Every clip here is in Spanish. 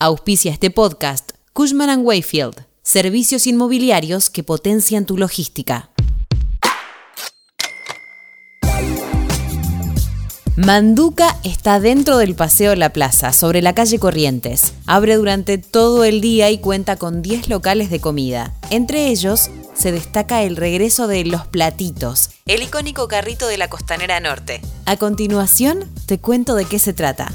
Auspicia este podcast Cushman ⁇ Wayfield, servicios inmobiliarios que potencian tu logística. Manduca está dentro del Paseo La Plaza, sobre la calle Corrientes. Abre durante todo el día y cuenta con 10 locales de comida. Entre ellos se destaca el regreso de Los Platitos, el icónico carrito de la Costanera Norte. A continuación, te cuento de qué se trata.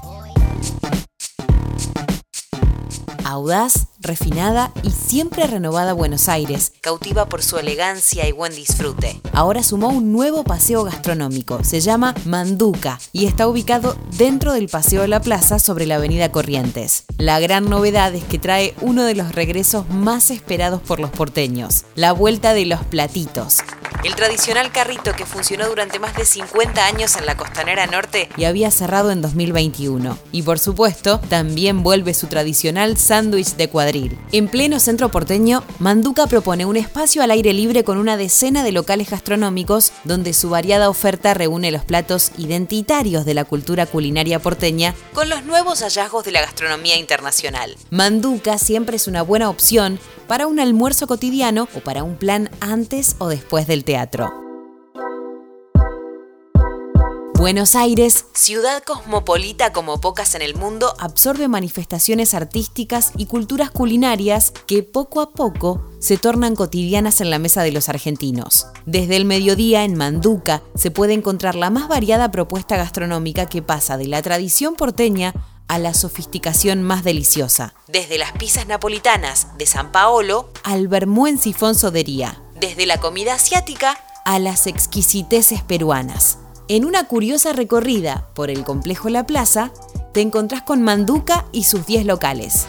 Audaz, refinada y siempre renovada Buenos Aires, cautiva por su elegancia y buen disfrute. Ahora sumó un nuevo paseo gastronómico, se llama Manduca y está ubicado dentro del Paseo de la Plaza sobre la Avenida Corrientes. La gran novedad es que trae uno de los regresos más esperados por los porteños, la vuelta de los platitos el tradicional carrito que funcionó durante más de 50 años en la costanera norte y había cerrado en 2021. Y por supuesto, también vuelve su tradicional sándwich de cuadril. En pleno centro porteño, Manduca propone un espacio al aire libre con una decena de locales gastronómicos donde su variada oferta reúne los platos identitarios de la cultura culinaria porteña con los nuevos hallazgos de la gastronomía internacional. Manduca siempre es una buena opción para un almuerzo cotidiano o para un plan antes o después del teatro. Buenos Aires, ciudad cosmopolita como pocas en el mundo, absorbe manifestaciones artísticas y culturas culinarias que poco a poco se tornan cotidianas en la mesa de los argentinos. Desde el mediodía en Manduca se puede encontrar la más variada propuesta gastronómica que pasa de la tradición porteña a la sofisticación más deliciosa. Desde las pizzas napolitanas de San Paolo al vermú en sifón sodería. Desde la comida asiática a las exquisiteces peruanas. En una curiosa recorrida por el complejo La Plaza, te encontrás con Manduca y sus 10 locales.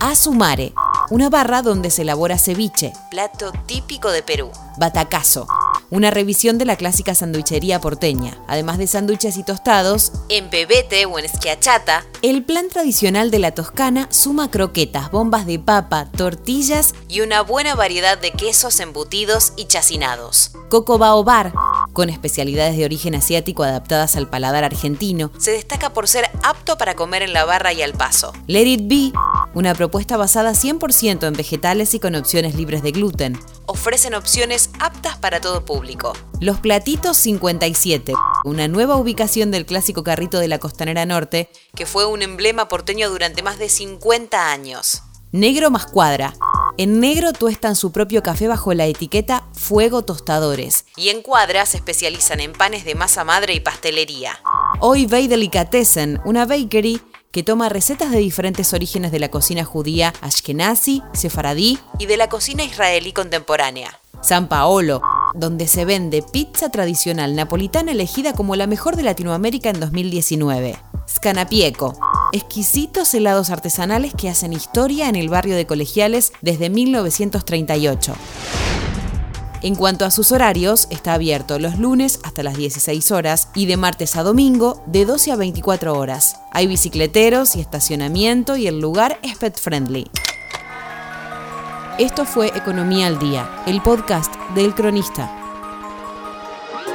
Azumare, una barra donde se elabora ceviche, plato típico de Perú. Batacazo, una revisión de la clásica sanduichería porteña. Además de sándwiches y tostados, en pebete o en esquiachata, el plan tradicional de la Toscana suma croquetas, bombas de papa, tortillas y una buena variedad de quesos embutidos y chacinados. Coco Bao Bar, con especialidades de origen asiático adaptadas al paladar argentino, se destaca por ser apto para comer en la barra y al paso. Let It Be, una propuesta basada 100% en vegetales y con opciones libres de gluten. Ofrecen opciones aptas para todo público. Los Platitos 57, una nueva ubicación del clásico carrito de la Costanera Norte, que fue un emblema porteño durante más de 50 años. Negro más cuadra. En negro tuestan su propio café bajo la etiqueta Fuego Tostadores. Y en cuadra se especializan en panes de masa madre y pastelería. Hoy Bay Delicatessen, una bakery que toma recetas de diferentes orígenes de la cocina judía ashkenazi, sefaradí y de la cocina israelí contemporánea. San Paolo, donde se vende pizza tradicional napolitana elegida como la mejor de Latinoamérica en 2019. Scanapieco, exquisitos helados artesanales que hacen historia en el barrio de Colegiales desde 1938. En cuanto a sus horarios, está abierto los lunes hasta las 16 horas y de martes a domingo de 12 a 24 horas. Hay bicicleteros y estacionamiento y el lugar es pet friendly. Esto fue Economía al Día, el podcast del Cronista.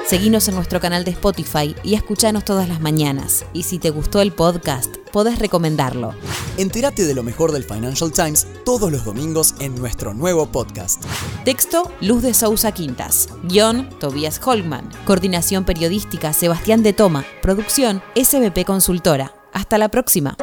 Seguinos en nuestro canal de Spotify y escuchanos todas las mañanas. Y si te gustó el podcast, podés recomendarlo. Entérate de lo mejor del Financial Times todos los domingos en nuestro nuevo podcast. Texto Luz de Sousa Quintas. Guión Tobias Holman. Coordinación periodística Sebastián de Toma. Producción SBP Consultora. Hasta la próxima.